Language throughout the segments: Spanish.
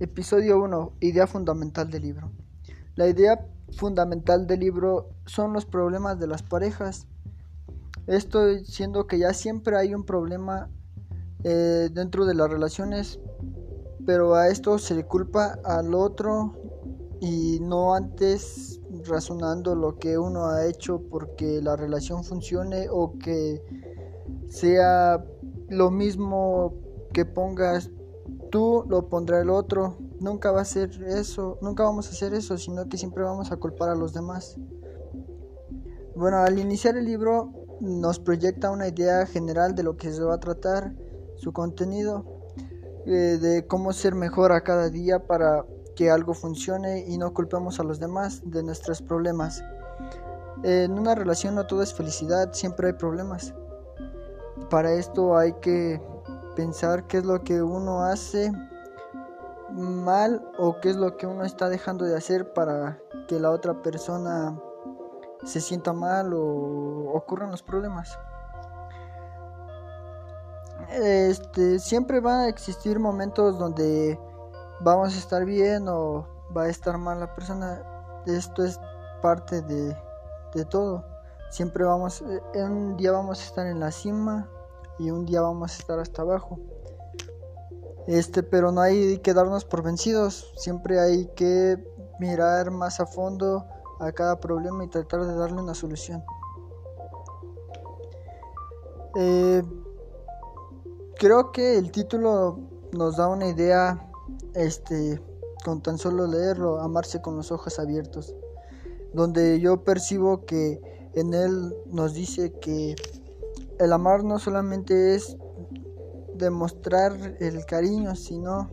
Episodio 1. Idea fundamental del libro. La idea fundamental del libro son los problemas de las parejas. Esto siendo que ya siempre hay un problema eh, dentro de las relaciones, pero a esto se le culpa al otro y no antes razonando lo que uno ha hecho porque la relación funcione o que sea lo mismo que pongas tú lo pondrá el otro. Nunca va a ser eso, nunca vamos a hacer eso, sino que siempre vamos a culpar a los demás. Bueno, al iniciar el libro nos proyecta una idea general de lo que se va a tratar, su contenido, eh, de cómo ser mejor a cada día para que algo funcione y no culpemos a los demás de nuestros problemas. En una relación no todo es felicidad, siempre hay problemas. Para esto hay que pensar qué es lo que uno hace mal o qué es lo que uno está dejando de hacer para que la otra persona se sienta mal o ocurran los problemas. Este, siempre van a existir momentos donde vamos a estar bien o va a estar mal la persona. Esto es parte de, de todo. Siempre vamos, eh, un día vamos a estar en la cima y un día vamos a estar hasta abajo. Este, pero no hay que darnos por vencidos, siempre hay que mirar más a fondo a cada problema y tratar de darle una solución. Eh, creo que el título nos da una idea, este, con tan solo leerlo, amarse con los ojos abiertos, donde yo percibo que en él nos dice que el amar no solamente es demostrar el cariño, sino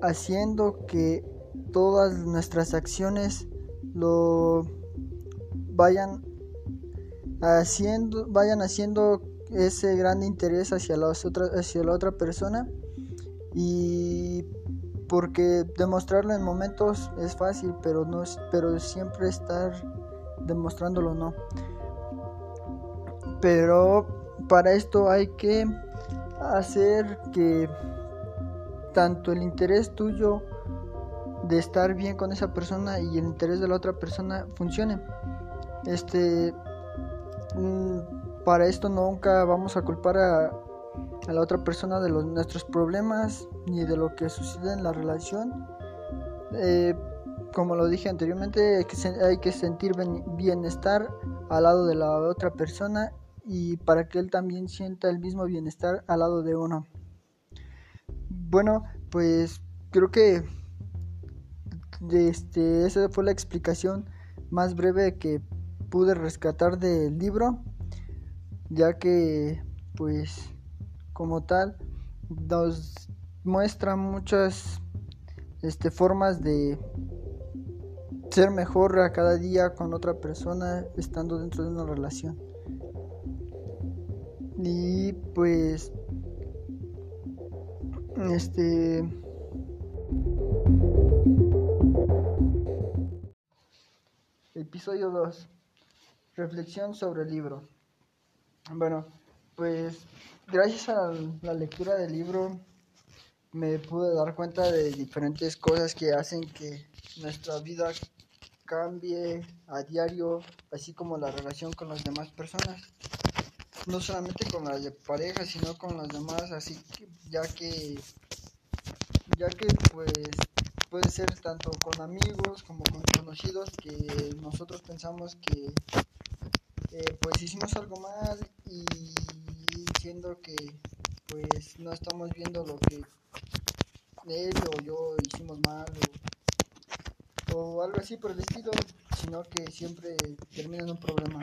haciendo que todas nuestras acciones lo vayan haciendo vayan haciendo ese gran interés hacia hacia la otra persona. Y porque demostrarlo en momentos es fácil pero no pero siempre estar demostrándolo no pero para esto hay que hacer que tanto el interés tuyo de estar bien con esa persona y el interés de la otra persona funcione. Este mm, para esto nunca vamos a culpar a, la otra persona de nuestros problemas ni de lo que sucede en la relación. Eh, como lo dije anteriormente, hay que sentir bienestar al lado de la otra persona y para que él también sienta el mismo bienestar al lado de uno. Bueno, pues creo que este, esa fue la explicación más breve que pude rescatar del libro, ya que pues como tal nos muestra muchas este, formas de ser mejor a cada día con otra persona estando dentro de una relación. Y pues este episodio 2 reflexión sobre el libro. Bueno pues gracias a la lectura del libro me pude dar cuenta de diferentes cosas que hacen que nuestra vida cambie a diario así como la relación con las demás personas no solamente con las de pareja, sino con las demás, así que ya que ya que pues puede ser tanto con amigos como con conocidos que nosotros pensamos que eh, pues hicimos algo mal y siendo que pues no estamos viendo lo que él o yo hicimos mal o, o algo así por el estilo, sino que siempre termina en un problema.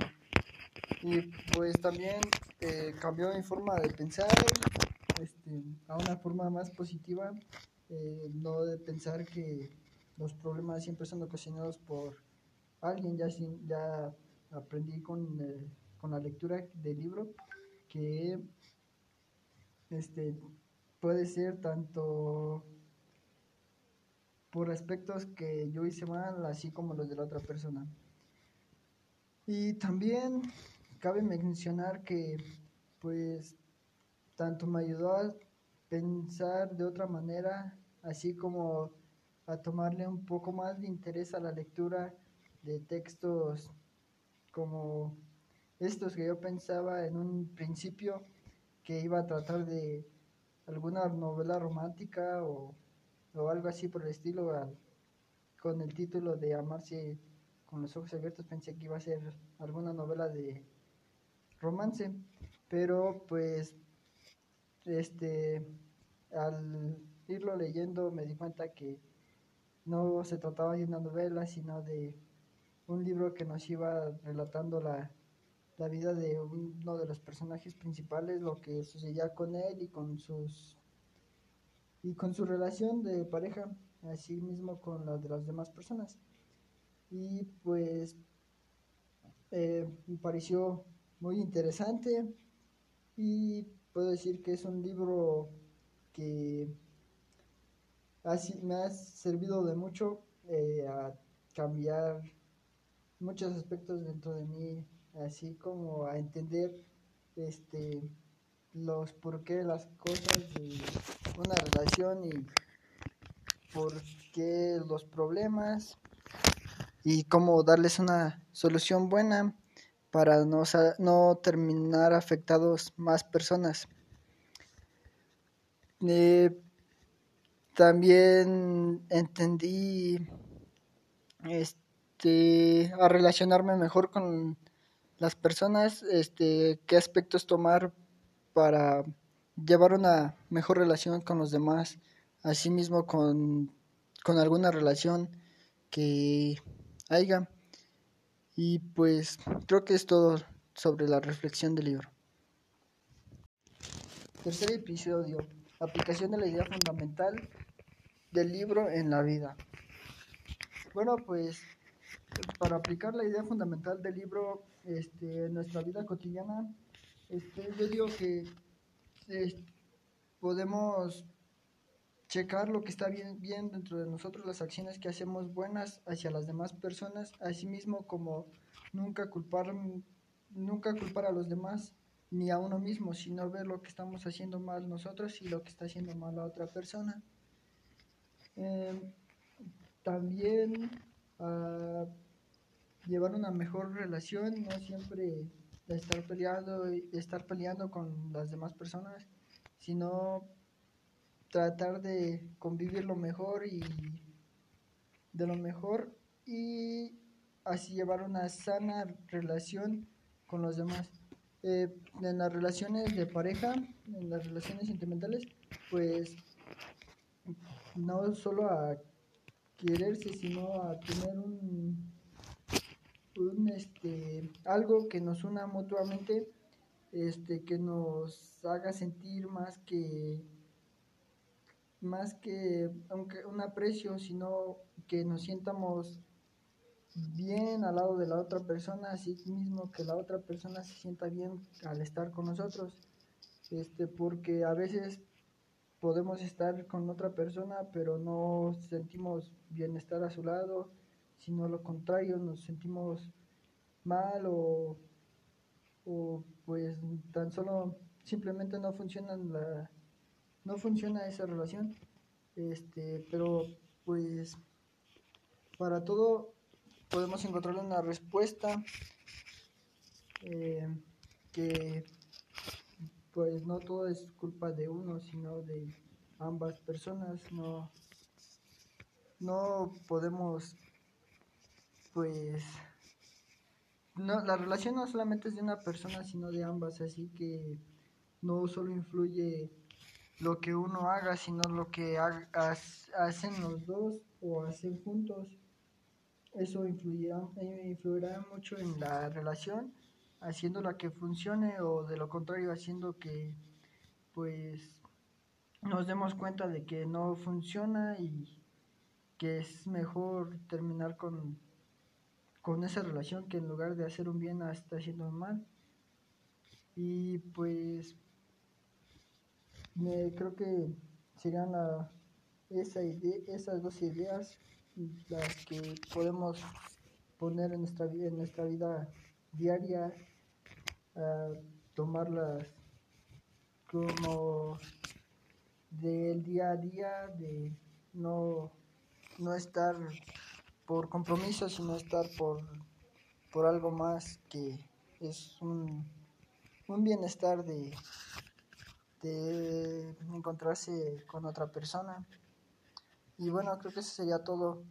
Y pues también eh, cambió mi forma de pensar este, a una forma más positiva, eh, no de pensar que los problemas siempre son ocasionados por alguien, ya, ya aprendí con, eh, con la lectura del libro que este, puede ser tanto por aspectos que yo hice mal, así como los de la otra persona. Y también cabe mencionar que pues tanto me ayudó a pensar de otra manera así como a tomarle un poco más de interés a la lectura de textos como estos que yo pensaba en un principio que iba a tratar de alguna novela romántica o, algo así por el estilo con el título de Amarse con los ojos abiertos pensé que iba a ser alguna novela de romance pero pues este al irlo leyendo me di cuenta que no se trataba de una novela sino de un libro que nos iba relatando la, la vida de uno de los personajes principales, lo que sucedía con él y con sus y con su relación de pareja, así mismo con la de las demás personas. Y pues eh, me pareció muy interesante. Y puedo decir que es un libro que así me ha servido de mucho eh, a cambiar muchos aspectos dentro de mí, así como a entender este los por qué las cosas de una relación y por qué los problemas y cómo darles una solución buena para no, no terminar afectados más personas. Eh, también entendí este a relacionarme mejor con las personas, este, qué aspectos tomar para llevar una mejor relación con los demás, asimismo con, con alguna relación que haya. Y pues creo que es todo sobre la reflexión del libro. Tercer episodio. Aplicación de la idea fundamental del libro en la vida. Bueno, pues para aplicar la idea fundamental del libro este, en nuestra vida cotidiana, este, yo digo que podemos checar lo que está bien, dentro de nosotros, las acciones que hacemos buenas hacia las demás personas, asimismo como nunca culpar, nunca culpar a los demás ni a uno mismo, sino ver lo que estamos haciendo mal nosotros y lo que está haciendo mal la otra persona. Em, también a llevar una mejor relación, no siempre estar peleando, estar peleando con las demás personas, sino tratar de convivir lo mejor y de lo mejor y así llevar una sana relación con los demás. Eh, en las relaciones de pareja, en las relaciones sentimentales, pues no solo a quererse, sino a tener un, un este algo que nos una mutuamente, este que nos haga sentir más que más que aunque un aprecio, sino que nos sientamos bien al lado de la otra persona, así mismo que la otra persona se sienta bien al estar con nosotros. Este, porque a veces podemos estar con otra persona, pero no sentimos bienestar a su lado, sino lo contrario, nos sentimos mal o, pues tan solo simplemente no funciona la no funciona esa relación este pero pues para todo podemos encontrar una respuesta eh, que pues no todo es culpa de uno, sino de ambas personas. No, no podemos, pues, no, la relación no solamente es de una persona, sino de ambas, así que no solo influye lo que uno haga, sino lo que hacen los dos o hacen juntos. Eso influirá, eh, influirá mucho en la relación haciéndola que funcione o de lo contrario haciendo que pues nos demos cuenta de que no funciona y que es mejor terminar con, con esa relación que en lugar de hacer un bien está haciendo un mal y pues me, creo que serían la, esa idea, esas dos ideas las que podemos poner en nuestra en nuestra vida diaria tomarlas como del día a día, de no, no estar por compromiso, sino estar por, por algo más que es un, un bienestar de, de encontrarse con otra persona. Y bueno, creo que eso sería todo.